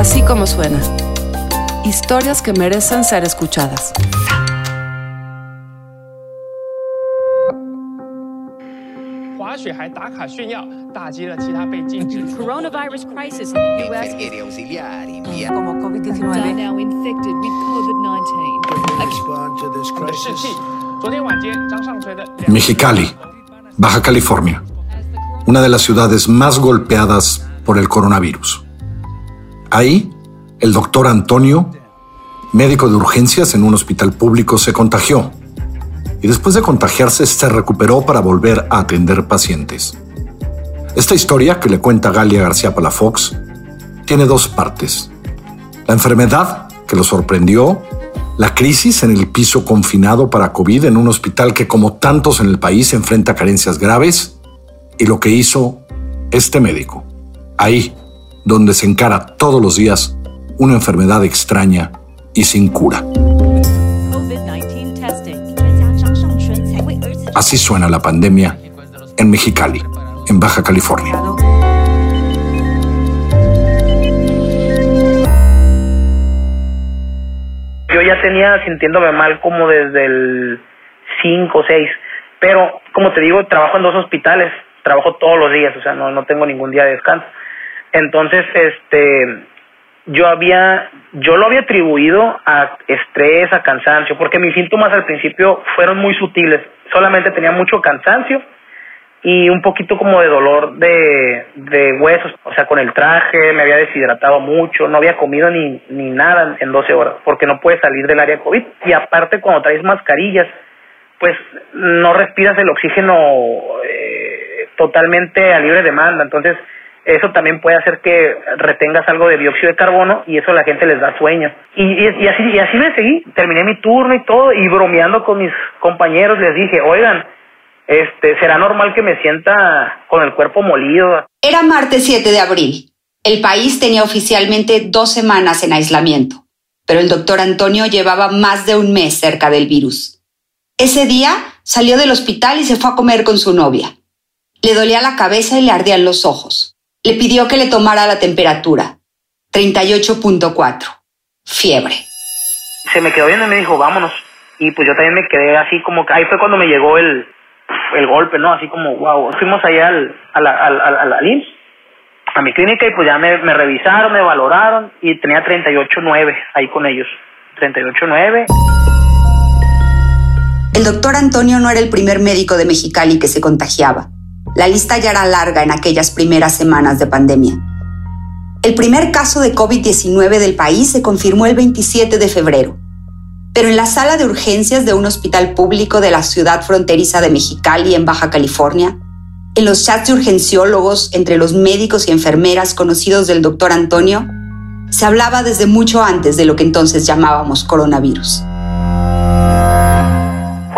Así como suena. Historias que merecen ser escuchadas. Coronavirus crisis in the US. Como are COVID-19. now infected with COVID-19. Mexicali, Baja California, una de las ciudades más golpeadas por el coronavirus. Ahí, el doctor Antonio, médico de urgencias en un hospital público, se contagió y después de contagiarse se recuperó para volver a atender pacientes. Esta historia que le cuenta Galia García Palafox tiene dos partes. La enfermedad que lo sorprendió, la crisis en el piso confinado para COVID en un hospital que como tantos en el país enfrenta carencias graves y lo que hizo este médico, ahí donde se encara todos los días una enfermedad extraña y sin cura. Así suena la pandemia en Mexicali, en Baja California. Yo ya tenía sintiéndome mal como desde el 5 o 6, pero como te digo, trabajo en dos hospitales, trabajo todos los días, o sea, no, no tengo ningún día de descanso. Entonces, este, yo había, yo lo había atribuido a estrés, a cansancio, porque mis síntomas al principio fueron muy sutiles. Solamente tenía mucho cansancio y un poquito como de dolor de, de huesos, o sea, con el traje, me había deshidratado mucho, no había comido ni, ni nada en 12 horas, porque no puedes salir del área COVID. Y aparte, cuando traes mascarillas, pues no respiras el oxígeno eh, totalmente a libre demanda. Entonces, eso también puede hacer que retengas algo de dióxido de carbono y eso a la gente les da sueño. Y, así, y me seguí, terminé mi turno y todo, y bromeando con mis compañeros les dije, oigan, este, será normal que me sienta con el cuerpo molido. Era martes 7 de abril. El país tenía oficialmente dos semanas en aislamiento, pero el doctor Antonio llevaba más de un mes cerca del virus. Ese día salió del hospital y se fue a comer con su novia. Le dolía la cabeza y le ardían los ojos. Le pidió que le tomara la temperatura. 38.4. Fiebre. Se me quedó viendo y me dijo, vámonos. Y pues yo también me quedé así como que ahí fue cuando me llegó el, el golpe, ¿no? Así como, wow. Fuimos allá al, a la, al, al, al IMSS, a mi clínica, y pues ya me, me revisaron, me valoraron y tenía 38.9 ahí con ellos. 38.9. El doctor Antonio no era el primer médico de Mexicali que se contagiaba. La lista ya era larga en aquellas primeras semanas de pandemia. El primer caso de COVID-19 del país se confirmó el 27 de febrero, pero en la sala de urgencias de un hospital público de la ciudad fronteriza de Mexicali, en Baja California, en los chats de urgenciólogos entre los médicos y enfermeras conocidos del doctor Antonio, se hablaba desde mucho antes de lo que entonces llamábamos coronavirus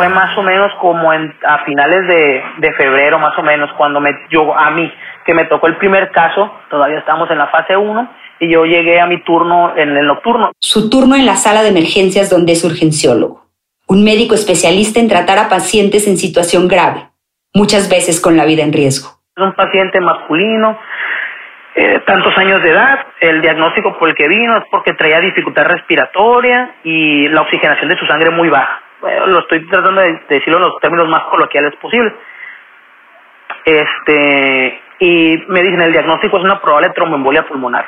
fue más o menos como en, a finales de, de febrero, más o menos, cuando me, yo, a mí, que me tocó el primer caso, todavía estamos en la fase 1, y yo llegué a mi turno en el nocturno. Su turno en la sala de emergencias donde es urgenciólogo, un médico especialista en tratar a pacientes en situación grave, muchas veces con la vida en riesgo. Es un paciente masculino, eh, tantos años de edad, el diagnóstico por el que vino es porque traía dificultad respiratoria y la oxigenación de su sangre muy baja lo estoy tratando de decirlo en los términos más coloquiales posibles. Este, y me dicen, el diagnóstico es una probable tromboembolia pulmonar.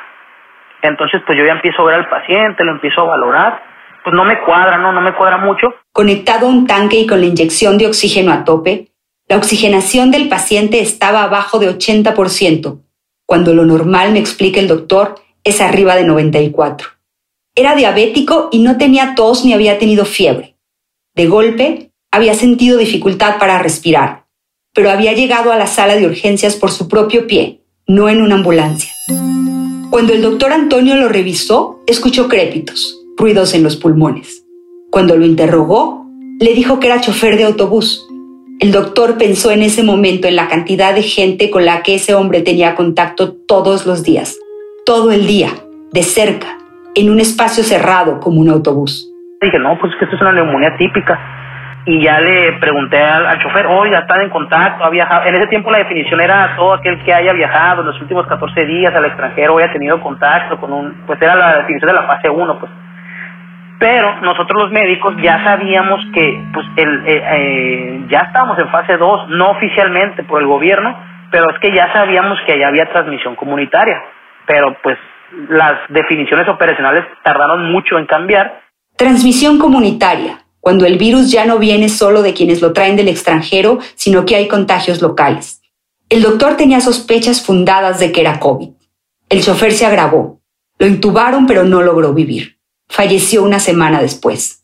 Entonces, pues yo ya empiezo a ver al paciente, lo empiezo a valorar. Pues no me cuadra, no, no me cuadra mucho. Conectado a un tanque y con la inyección de oxígeno a tope, la oxigenación del paciente estaba abajo de 80%, cuando lo normal, me explica el doctor, es arriba de 94. Era diabético y no tenía tos ni había tenido fiebre. De golpe, había sentido dificultad para respirar, pero había llegado a la sala de urgencias por su propio pie, no en una ambulancia. Cuando el doctor Antonio lo revisó, escuchó crépitos, ruidos en los pulmones. Cuando lo interrogó, le dijo que era chofer de autobús. El doctor pensó en ese momento en la cantidad de gente con la que ese hombre tenía contacto todos los días, todo el día, de cerca, en un espacio cerrado como un autobús. Dije, no, pues que esto es una neumonía típica. y ya le pregunté al, chofer, oye, ¿están en contacto? ¿Ha viajado? En ese tiempo la definición era todo aquel que haya viajado en los últimos 14 días al extranjero haya tenido contacto con un, pues era la definición de la fase 1, pues. Pero nosotros los médicos ya sabíamos que, pues, el, eh, eh, ya estábamos en fase 2, no oficialmente por el gobierno, pero es que ya sabíamos que allá había transmisión comunitaria. Pero, pues, las definiciones operacionales tardaron mucho en cambiar. Transmisión comunitaria cuando el virus ya no viene solo de quienes lo traen del extranjero, sino que hay contagios locales. El doctor tenía sospechas fundadas de que era COVID. El chofer se agravó. Lo intubaron pero no logró vivir. Falleció una semana después.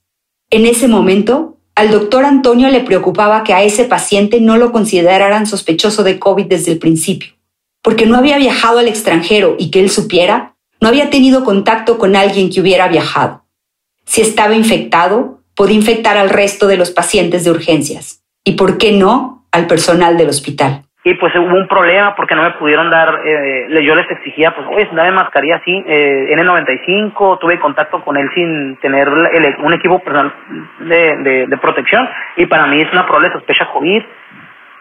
En ese momento, al doctor Antonio le preocupaba que a ese paciente no lo consideraran sospechoso de COVID desde el principio, porque no había viajado al extranjero y que él supiera, no había tenido contacto con alguien que hubiera viajado. Si estaba infectado, podía infectar al resto de los pacientes de urgencias y, ¿por qué no?, al personal del hospital. Y pues hubo un problema porque no me pudieron dar, eh, yo les exigía, pues, oye, dame mascarilla así, eh, N95, tuve contacto con él sin tener un equipo personal de, de, protección y para mí es una probable sospecha COVID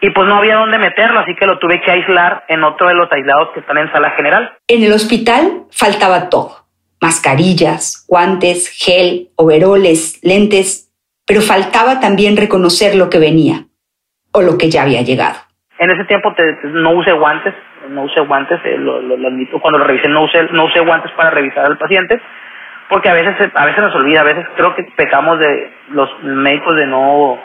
y pues no había dónde meterlo, así que lo tuve que aislar en otro de los aislados que están en sala general. En el hospital faltaba todo mascarillas, guantes, gel, overoles, lentes, pero faltaba también reconocer lo que venía o lo que ya había llegado. En ese tiempo no usé guantes, no usé guantes, eh, lo, admito, cuando lo revisé no usé, no usé guantes para revisar al paciente, porque a veces, a veces nos olvida, a veces creo que pecamos de los médicos de no,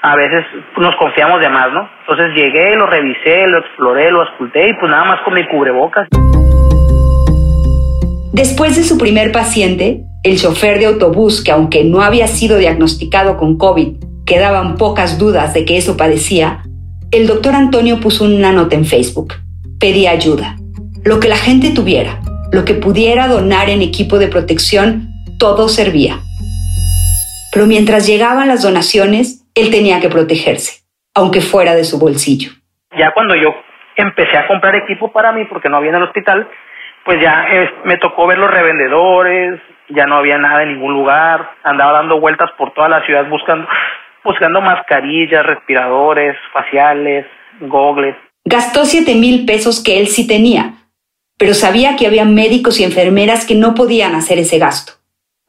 a veces nos confiamos de más, ¿no? Entonces llegué, lo revisé, lo exploré, lo esculté y pues nada más con mi cubrebocas. Después de su primer paciente, el chofer de autobús, que aunque no había sido diagnosticado con COVID, quedaban pocas dudas de que eso padecía, el doctor Antonio puso una nota en Facebook. Pedía ayuda. Lo que la gente tuviera, lo que pudiera donar en equipo de protección, todo servía. Pero mientras llegaban las donaciones, él tenía que protegerse, aunque fuera de su bolsillo. Ya cuando yo empecé a comprar equipo para mí, porque no había en el hospital, pues ya me tocó ver los revendedores, ya no había nada en ningún lugar, andaba dando vueltas por toda la ciudad buscando, buscando mascarillas, respiradores, faciales, gogles. Gastó siete mil pesos que él sí tenía, pero sabía que había médicos y enfermeras que no podían hacer ese gasto.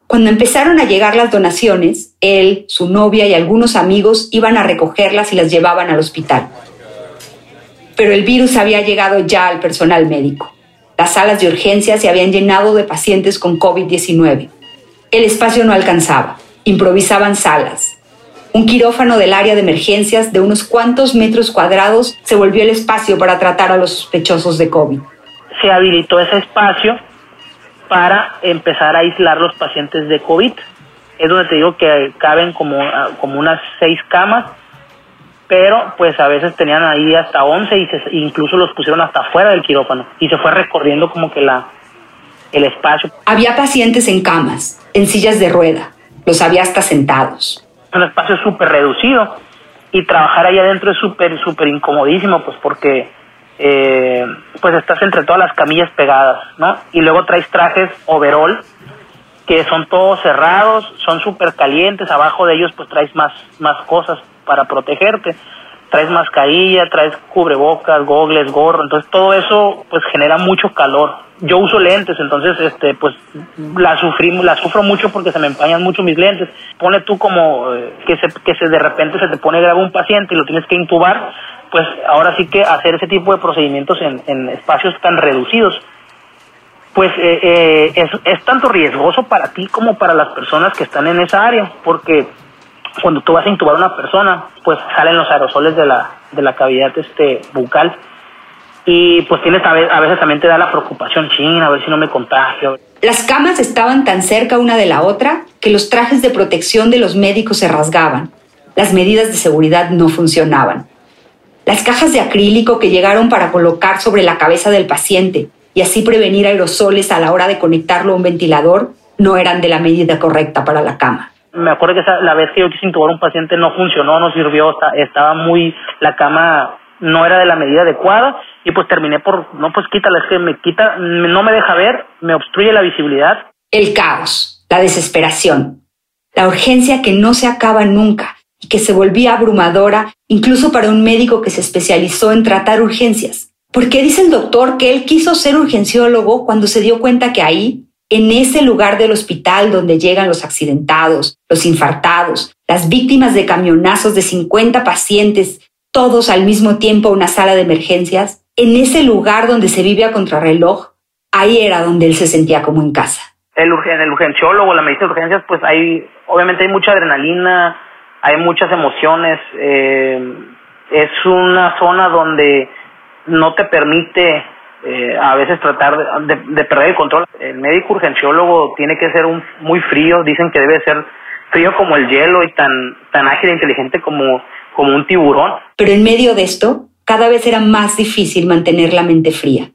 Cuando empezaron a llegar las donaciones, él, su novia y algunos amigos iban a recogerlas y las llevaban al hospital. Pero el virus había llegado ya al personal médico. Las salas de urgencias se habían llenado de pacientes con COVID-19. El espacio no alcanzaba. Improvisaban salas. Un quirófano del área de emergencias de unos cuantos metros cuadrados se volvió el espacio para tratar a los sospechosos de COVID. Se habilitó ese espacio para empezar a aislar los pacientes de COVID. Es donde te digo que caben como, ah, como unas seis camas pero pues a veces tenían ahí hasta 11 y incluso los pusieron hasta afuera del quirófano y se fue recorriendo como que la el espacio. Había pacientes en camas, en sillas de rueda, los había hasta sentados. Un espacio súper reducido y trabajar ahí adentro es súper, súper incomodísimo pues porque eh, pues estás entre todas las camillas pegadas, ¿no? Y luego traes trajes overall que son todos cerrados, son súper calientes, abajo de ellos pues traes más, más cosas para protegerte. Traes mascarilla, traes cubrebocas, gogles, gorro, entonces todo eso pues genera mucho calor. Yo uso lentes, entonces este pues la sufrimos, la sufro mucho porque se me empañan mucho mis lentes. Pone tú como eh, que se que se de repente se te pone grave un paciente y lo tienes que intubar, pues ahora sí que hacer ese tipo de procedimientos en, en espacios tan reducidos pues eh, eh, es, es, tanto riesgoso para ti como para las personas que están en esa área, porque cuando tú vas a intubar a una persona, pues salen los aerosoles de la, de la cavidad este, bucal y pues tienes a veces, también te da la preocupación, china, a ver si no me contagio. Las camas estaban tan cerca una de la otra que los trajes de protección de los médicos se rasgaban. Las medidas de seguridad no funcionaban. Las cajas de acrílico que llegaron para colocar sobre la cabeza del paciente y así prevenir aerosoles a la hora de conectarlo a un ventilador no eran de la medida correcta para la cama me acuerdo que esa, la vez que yo quise intubar a un paciente no funcionó, no sirvió, estaba muy, la cama no era de la medida adecuada y pues terminé por, no pues quítala, es que me quita, no me deja ver, me obstruye la visibilidad. El caos, la desesperación, la urgencia que no se acaba nunca y que se volvía abrumadora incluso para un médico que se especializó en tratar urgencias. Porque dice el doctor que él quiso ser urgenciólogo cuando se dio cuenta que ahí, en ese lugar del hospital donde llegan los accidentados, los infartados, las víctimas de camionazos de 50 pacientes, todos al mismo tiempo a una sala de emergencias, en ese lugar donde se vive a contrarreloj, ahí era donde él se sentía como en casa. El, el urgenciólogo, la medicina de urgencias, pues hay, obviamente hay mucha adrenalina, hay muchas emociones, eh, es una zona donde no te permite eh, a veces tratar de, perder el control. El médico urgenciólogo tiene que ser un, muy frío, dicen que debe ser frío como el hielo y tan, tan ágil e inteligente como, como un tiburón. Pero en medio de esto, cada vez era más difícil mantener la mente fría,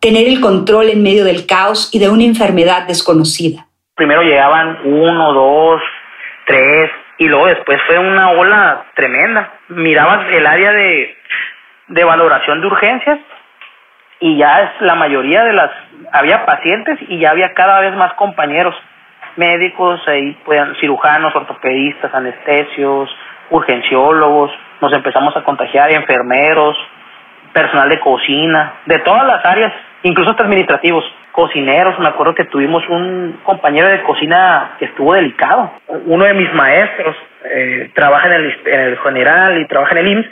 tener el control en medio del caos y de una enfermedad desconocida. Primero llegaban uno, dos, tres, y luego después fue una ola tremenda. Mirabas el área de, de valoración de urgencias y ya es la mayoría de las, había pacientes y ya había cada vez más compañeros médicos, ahí cirujanos, ortopedistas, anestesios, urgenciólogos, nos empezamos a contagiar, enfermeros, personal de cocina, de todas las áreas, incluso hasta administrativos, cocineros, me acuerdo que tuvimos un compañero de cocina que estuvo delicado, uno de mis maestros eh, trabaja en el, en el general y trabaja en el IMSS,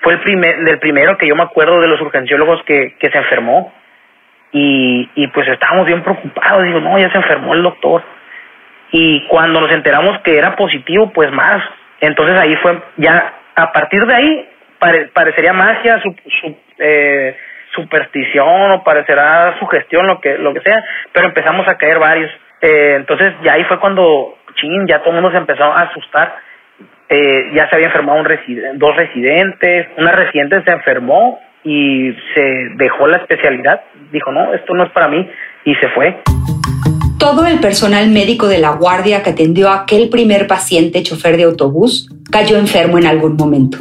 fue el primer, del primero que yo me acuerdo de los urgenciólogos que, que se enfermó y, y pues estábamos bien preocupados, digo, no, ya se enfermó el doctor. Y cuando nos enteramos que era positivo, pues más. Entonces ahí fue, ya a partir de ahí parecería magia, su, su, eh, superstición o parecerá sugestión, lo que, lo que sea, pero empezamos a caer varios. Eh, entonces ya ahí fue cuando, ching, ya todo el mundo se empezó a asustar eh, ya se había enfermado un dos residentes, una residente se enfermó y se dejó la especialidad, dijo, no, esto no es para mí, y se fue. Todo el personal médico de la guardia que atendió a aquel primer paciente chofer de autobús cayó enfermo en algún momento.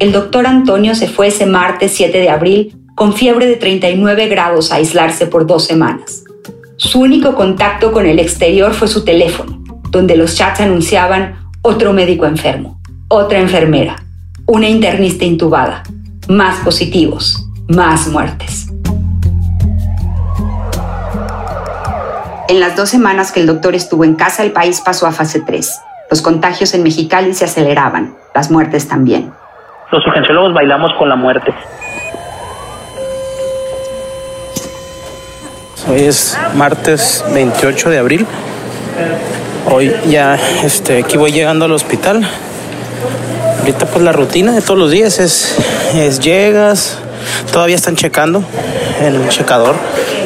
El doctor Antonio se fue ese martes 7 de abril con fiebre de 39 grados a aislarse por dos semanas. Su único contacto con el exterior fue su teléfono, donde los chats anunciaban otro médico enfermo, otra enfermera, una internista intubada, más positivos, más muertes. En las dos semanas que el doctor estuvo en casa, el país pasó a fase 3. Los contagios en Mexicali se aceleraban, las muertes también. Los urgenciólogos bailamos con la muerte. Hoy es martes 28 de abril Hoy ya este, aquí voy llegando al hospital. Ahorita pues la rutina de todos los días es, es llegas, todavía están checando en el checador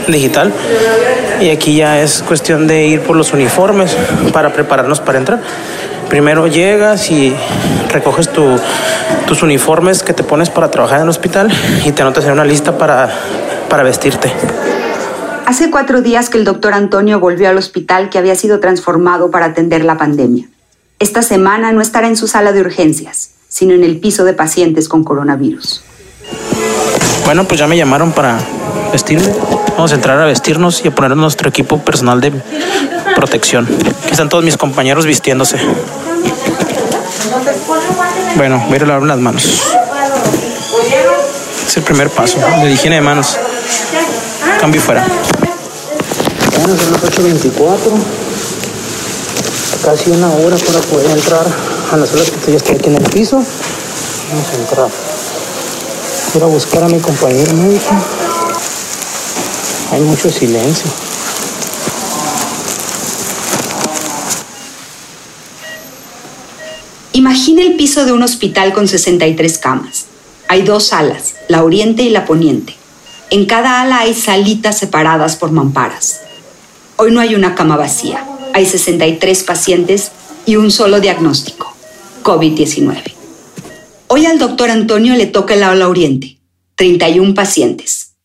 digital y aquí ya es cuestión de ir por los uniformes para prepararnos para entrar. Primero llegas y recoges tus uniformes que te pones para trabajar en el hospital y te anotas en una lista para, para vestirte. Hace cuatro días que el doctor Antonio volvió al hospital que había sido transformado para atender la pandemia. Esta semana no estará en su sala de urgencias, sino en el piso de pacientes con coronavirus. Bueno, pues ya me llamaron para vestirme. Vamos a entrar a vestirnos y a poner nuestro equipo personal de protección. Aquí están todos mis compañeros vistiéndose. Bueno, voy a ir a lavar las manos. Es el primer paso de higiene de manos. Cambio fuera. Bueno, son las 8.24. Casi una hora para poder entrar a las horas que ya estoy aquí en el piso. Vamos a entrar. Quiero buscar a mi compañero médico. Hay mucho silencio. Imagina el piso de un hospital con 63 camas. Hay dos salas, la oriente y la poniente. En cada ala hay salitas separadas por mamparas. Hoy no hay una cama vacía. Hay 63 pacientes y un solo diagnóstico, COVID-19. Hoy al doctor Antonio le toca el ala oriente, 31 pacientes.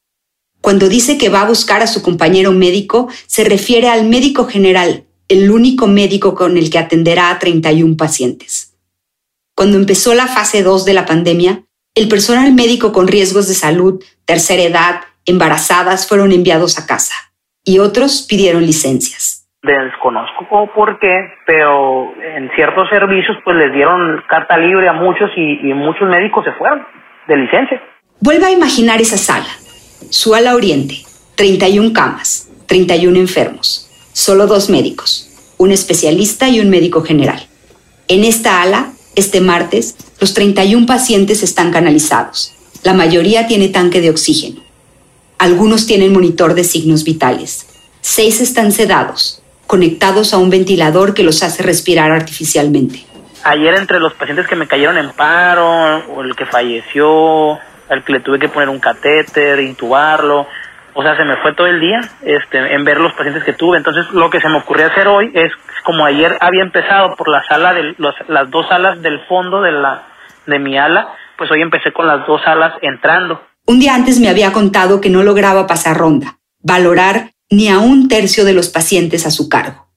Cuando dice que va a buscar a su compañero médico, se refiere al médico general, el único médico con el que atenderá a 31 pacientes. Cuando empezó la fase 2 de la pandemia, el personal médico con riesgos de salud, tercera edad, embarazadas fueron enviados a casa y otros pidieron licencias. Desconozco por qué, pero en ciertos servicios pues les dieron carta libre a muchos y, y muchos médicos se fueron de licencia. Vuelva a imaginar esa sala. Su ala oriente, 31 camas, 31 enfermos, solo dos médicos, un especialista y un médico general. En esta ala, este martes, los 31 pacientes están canalizados. La mayoría tiene tanque de oxígeno. Algunos tienen monitor de signos vitales. Seis están sedados, conectados a un ventilador que los hace respirar artificialmente. Ayer entre los pacientes que me cayeron en paro, o el que falleció, al que le tuve que poner un catéter, intubarlo, o sea, se me fue todo el día este, en ver los pacientes que tuve. Entonces, lo que se me ocurrió hacer hoy es, como ayer había empezado por la sala, de, las dos alas del fondo de, la, de mi ala, pues hoy empecé con las dos alas entrando. Un día antes me había contado que no lograba pasar ronda, valorar ni a un tercio de los pacientes a su cargo.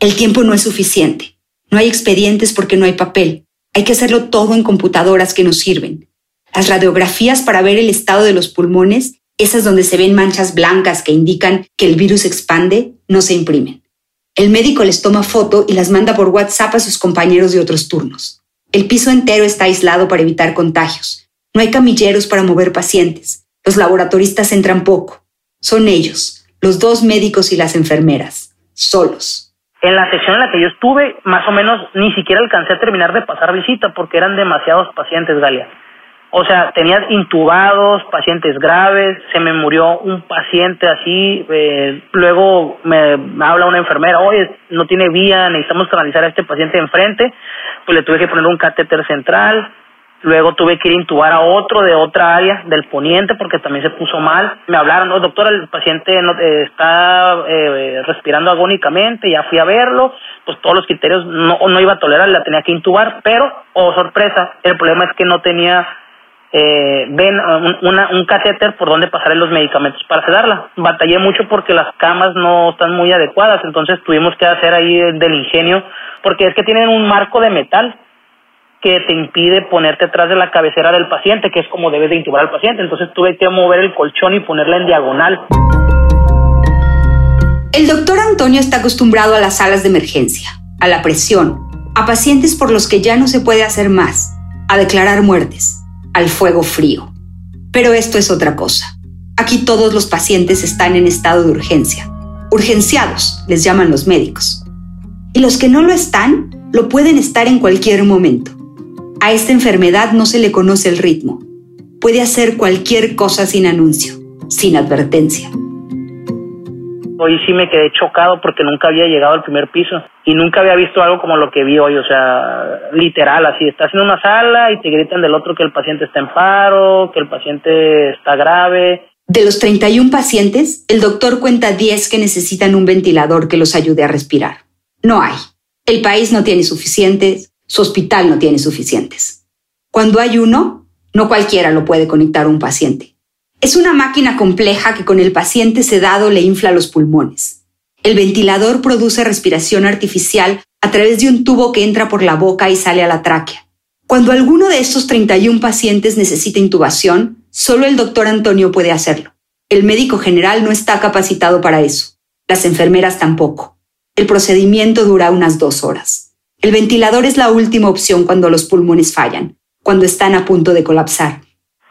El tiempo no es suficiente. No hay expedientes porque no hay papel. Hay que hacerlo todo en computadoras que nos sirven. Las radiografías para ver el estado de los pulmones esas donde se ven manchas blancas que indican que el virus expande, no se imprimen. El médico les toma foto y las manda por WhatsApp a sus compañeros de otros turnos. El piso entero está aislado para evitar contagios. No hay camilleros para mover pacientes. Los laboratoristas entran poco. Son ellos, los dos médicos y las enfermeras, solos. En la sección en la que yo estuve, más o menos ni siquiera alcancé a terminar de pasar visita porque eran demasiados pacientes, Galia. O sea, tenías intubados, pacientes graves, se me murió un paciente así, eh, luego me habla una enfermera, oye, no tiene vía, necesitamos canalizar a este paciente enfrente, pues le tuve que poner un catéter central, luego tuve que ir a intubar a otro de otra área del poniente porque también se puso mal. Me hablaron, no, doctor, el paciente no, eh, está eh, respirando agónicamente, ya fui a verlo, pues todos los criterios no, no iba a tolerar, la tenía que intubar, pero, oh sorpresa, el problema es que no tenía eh, ven un, un catéter por donde pasaré los medicamentos para sedarla. Batallé mucho porque las camas no están muy adecuadas, entonces tuvimos que hacer ahí del ingenio, porque es que tienen un marco de metal que te impide ponerte atrás de la cabecera del paciente, que es como debes de intubar al paciente. Entonces tuve que mover el colchón y ponerla en diagonal. El doctor Antonio está acostumbrado a las salas de emergencia, a la presión, a pacientes por los que ya no se puede hacer más, a declarar muertes al fuego frío. Pero esto es otra cosa. Aquí todos los pacientes están en estado de urgencia. Urgenciados, les llaman los médicos. Y los que no lo están, lo pueden estar en cualquier momento. A esta enfermedad no se le conoce el ritmo. Puede hacer cualquier cosa sin anuncio, sin advertencia. Hoy sí me quedé chocado porque nunca había llegado al primer piso y nunca había visto algo como lo que vi hoy, o sea, literal, así, estás en una sala y te gritan del otro que el paciente está en paro, que el paciente está grave. De los 31 pacientes, el doctor cuenta 10 que necesitan un ventilador que los ayude a respirar. No hay. El país no tiene suficientes, su hospital no tiene suficientes. Cuando hay uno, no cualquiera lo puede conectar a un paciente. Es una máquina compleja que con el paciente sedado le infla los pulmones. El ventilador produce respiración artificial a través de un tubo que entra por la boca y sale a la tráquea. Cuando alguno de estos 31 pacientes necesita intubación, solo el doctor Antonio puede hacerlo. El médico general no está capacitado para eso. Las enfermeras tampoco. El procedimiento dura unas dos horas. El ventilador es la última opción cuando los pulmones fallan, cuando están a punto de colapsar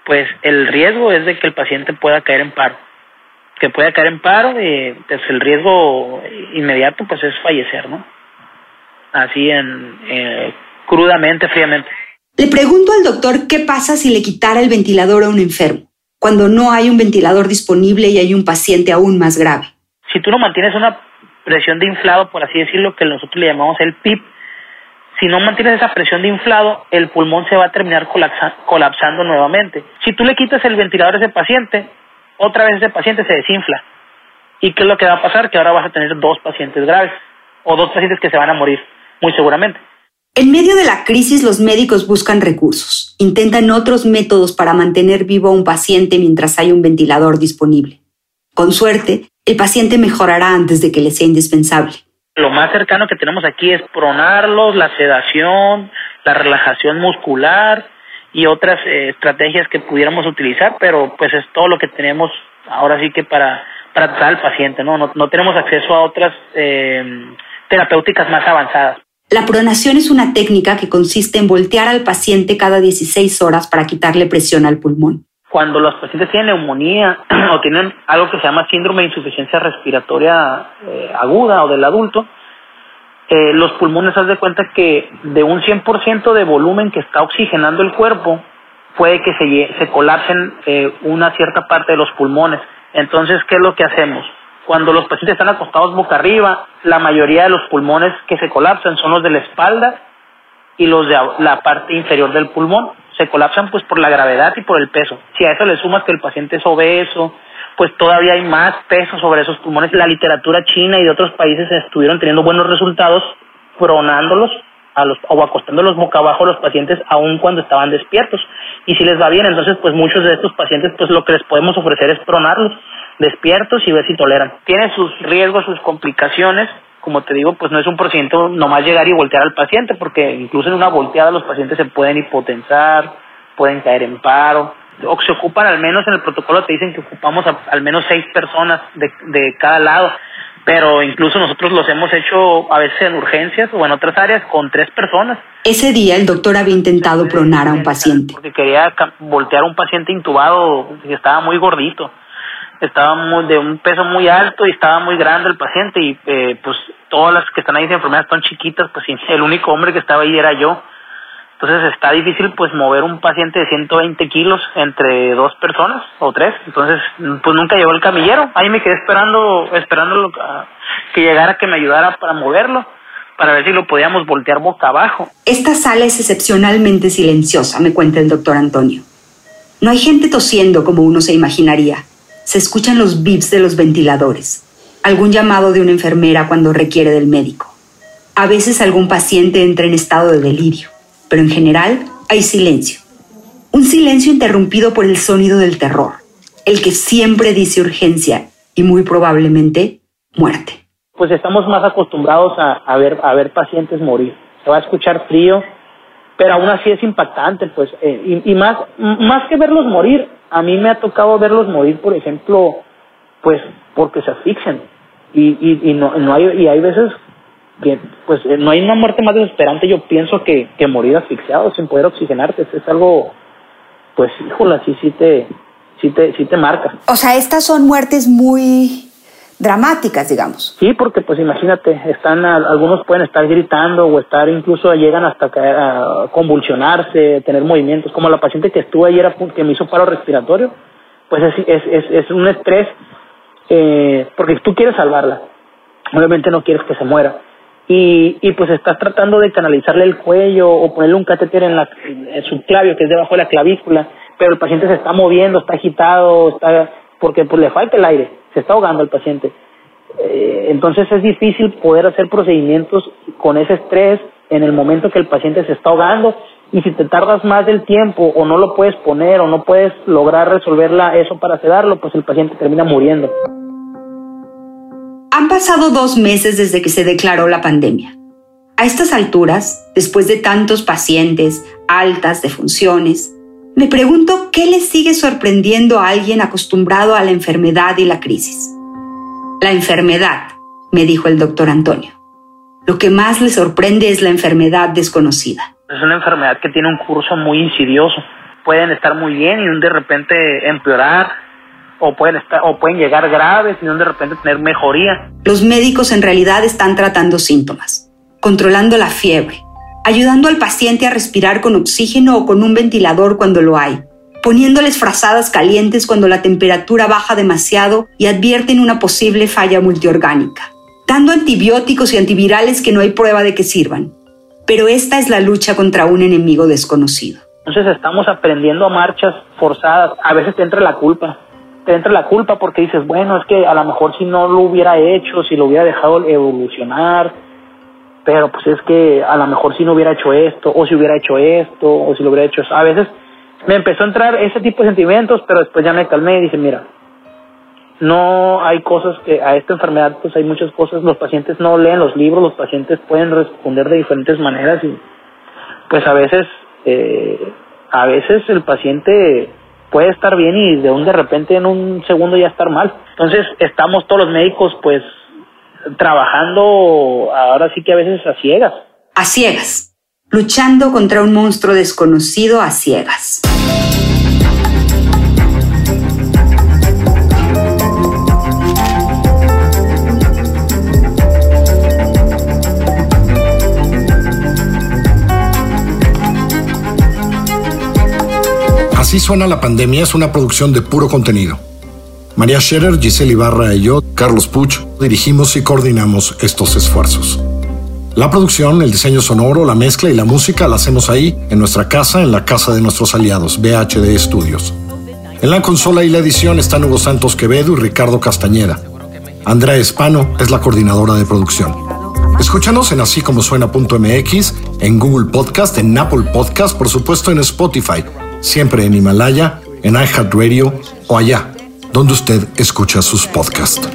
pues el riesgo es de que el paciente pueda caer en paro. Que pueda caer en paro, y pues el riesgo inmediato pues es fallecer, ¿no? Así en eh, crudamente, fríamente. Le pregunto al doctor qué pasa si le quitara el ventilador a un enfermo, cuando no hay un ventilador disponible y hay un paciente aún más grave. Si tú no mantienes una presión de inflado, por así decirlo, que nosotros le llamamos el PIP, si no mantienes esa presión de inflado, el pulmón se va a terminar colapsando nuevamente. Si tú le quitas el ventilador a ese paciente, otra vez ese paciente se desinfla. ¿Y qué es lo que va a pasar? Que ahora vas a tener dos pacientes graves o dos pacientes que se van a morir, muy seguramente. En medio de la crisis, los médicos buscan recursos, intentan otros métodos para mantener vivo a un paciente mientras hay un ventilador disponible. Con suerte, el paciente mejorará antes de que le sea indispensable. Lo más cercano que tenemos aquí es pronarlos, la sedación, la relajación muscular y otras eh, estrategias que pudiéramos utilizar, pero pues es todo lo que tenemos ahora sí que para, tratar al paciente, ¿no? No, no tenemos acceso a otras eh, terapéuticas más avanzadas. La pronación es una técnica que consiste en voltear al paciente cada 16 horas para quitarle presión al pulmón. Cuando los pacientes tienen neumonía o tienen algo que se llama síndrome de insuficiencia respiratoria eh, aguda o del adulto, eh, los pulmones, haz de cuenta que de un 100% de volumen que está oxigenando el cuerpo, puede que se, se colapsen eh, una cierta parte de los pulmones. Entonces, ¿qué es lo que hacemos? Cuando los pacientes están acostados boca arriba, la mayoría de los pulmones que se colapsan son los de la espalda y los de la parte inferior del pulmón. Se colapsan pues por la gravedad y por el peso. Si a eso le sumas que el paciente es obeso, pues todavía hay más peso sobre esos pulmones. La literatura china y de otros países estuvieron teniendo buenos resultados pronándolos a los, o acostándolos boca abajo a los pacientes aun cuando estaban despiertos. Y si les va bien, entonces pues muchos de estos pacientes pues lo que les podemos ofrecer es pronarlos despiertos y ver si toleran. Tiene sus riesgos, sus complicaciones. Como te digo, pues no es un procedimiento nomás llegar y voltear al paciente, porque incluso en una volteada los pacientes se pueden hipotensar, pueden caer en paro, o se ocupan al menos en el protocolo te dicen que ocupamos al menos seis personas de, de cada lado pero incluso nosotros los hemos hecho a veces en urgencias o en otras áreas con tres personas. Ese día el doctor había intentado pronar a un paciente. Porque quería voltear a un paciente intubado que estaba muy gordito, estaba muy, de un peso muy alto y estaba muy grande el paciente y eh, pues todas las que están ahí de enfermedades son chiquitas, pues el único hombre que estaba ahí era yo. Entonces está difícil pues mover un paciente de 120 kilos entre dos personas o tres. Entonces pues nunca llegó el camillero. Ahí me quedé esperando, esperando que llegara que me ayudara para moverlo, para ver si lo podíamos voltear boca abajo. Esta sala es excepcionalmente silenciosa, me cuenta el doctor Antonio. No hay gente tosiendo como uno se imaginaría. Se escuchan los bips de los ventiladores, algún llamado de una enfermera cuando requiere del médico. A veces algún paciente entra en estado de delirio pero en general hay silencio. Un silencio interrumpido por el sonido del terror, el que siempre dice urgencia y muy probablemente muerte. Pues estamos más acostumbrados a, ver, a ver pacientes morir. Se va a escuchar frío, pero aún así es impactante, pues, eh, y, más, más que verlos morir, a mí me ha tocado verlos morir, por ejemplo, pues, porque se asfixian. Y, y, no, no hay, y hay veces pues eh, no hay una muerte más desesperante, yo pienso, que, que morir asfixiado sin poder oxigenarte. Es algo, pues, híjole, sí, sí te, sí te, sí te marca. O sea, estas son muertes muy dramáticas, digamos. Sí, porque pues imagínate, están algunos pueden estar gritando o estar incluso llegan hasta a convulsionarse, tener movimientos, como la paciente que estuvo ayer que me hizo paro respiratorio, pues es, es, es, es un estrés eh, porque tú quieres salvarla, obviamente no quieres que se muera y, y pues estás tratando de canalizarle el cuello o ponerle un catéter en, la, en su clavio que es debajo de la clavícula, pero el paciente se está moviendo, está agitado, está porque pues le falta el aire, se está ahogando el paciente. Eh, entonces es difícil poder hacer procedimientos con ese estrés en el momento que el paciente se está ahogando y si te tardas más del tiempo o no lo puedes poner o no puedes lograr resolverla eso para sedarlo, pues el paciente termina muriendo. Han pasado dos meses desde que se declaró la pandemia. A estas alturas, después de tantos pacientes, altas defunciones, me pregunto qué le sigue sorprendiendo a alguien acostumbrado a la enfermedad y la crisis. La enfermedad, me dijo el doctor Antonio. Lo que más le sorprende es la enfermedad desconocida. Es una enfermedad que tiene un curso muy insidioso. Pueden estar muy bien y de repente empeorar o pueden, estar, o pueden llegar graves y de repente tener mejoría. Los médicos en realidad están tratando síntomas, controlando la fiebre, ayudando al paciente a respirar con oxígeno o con un ventilador cuando lo hay, poniéndoles frazadas calientes cuando la temperatura baja demasiado y advierten una posible falla multiorgánica, dando antibióticos y antivirales que no hay prueba de que sirvan. Pero esta es la lucha contra un enemigo desconocido. Entonces estamos aprendiendo a marchas forzadas. A veces te entra la culpa te entra la culpa porque dices, bueno, es que a lo mejor si no lo hubiera hecho, si lo hubiera dejado evolucionar, pero pues es que a lo mejor si no hubiera hecho esto, o si hubiera hecho esto, o si lo hubiera hecho eso. A veces me empezó a entrar ese tipo de sentimientos, pero después ya me calmé y dije, mira, no hay cosas que a esta enfermedad pues hay muchas cosas, los pacientes no leen los libros, los pacientes pueden responder de diferentes maneras y pues a veces, eh, a veces el paciente puede estar bien y de un de repente en un segundo ya estar mal. Entonces estamos todos los médicos pues trabajando ahora sí que a veces a ciegas. A ciegas, luchando contra un monstruo desconocido a ciegas. Así suena la pandemia es una producción de puro contenido. María Scherer, Giselle Ibarra y yo, Carlos Puch, dirigimos y coordinamos estos esfuerzos. La producción, el diseño sonoro, la mezcla y la música la hacemos ahí, en nuestra casa, en la casa de nuestros aliados, BHD Studios. En la consola y la edición están Hugo Santos Quevedo y Ricardo Castañeda. Andrea Espano es la coordinadora de producción. Escúchanos en así como en Google Podcast, en Apple Podcast, por supuesto en Spotify, siempre en Himalaya, en iHeartRadio o allá, donde usted escucha sus podcasts.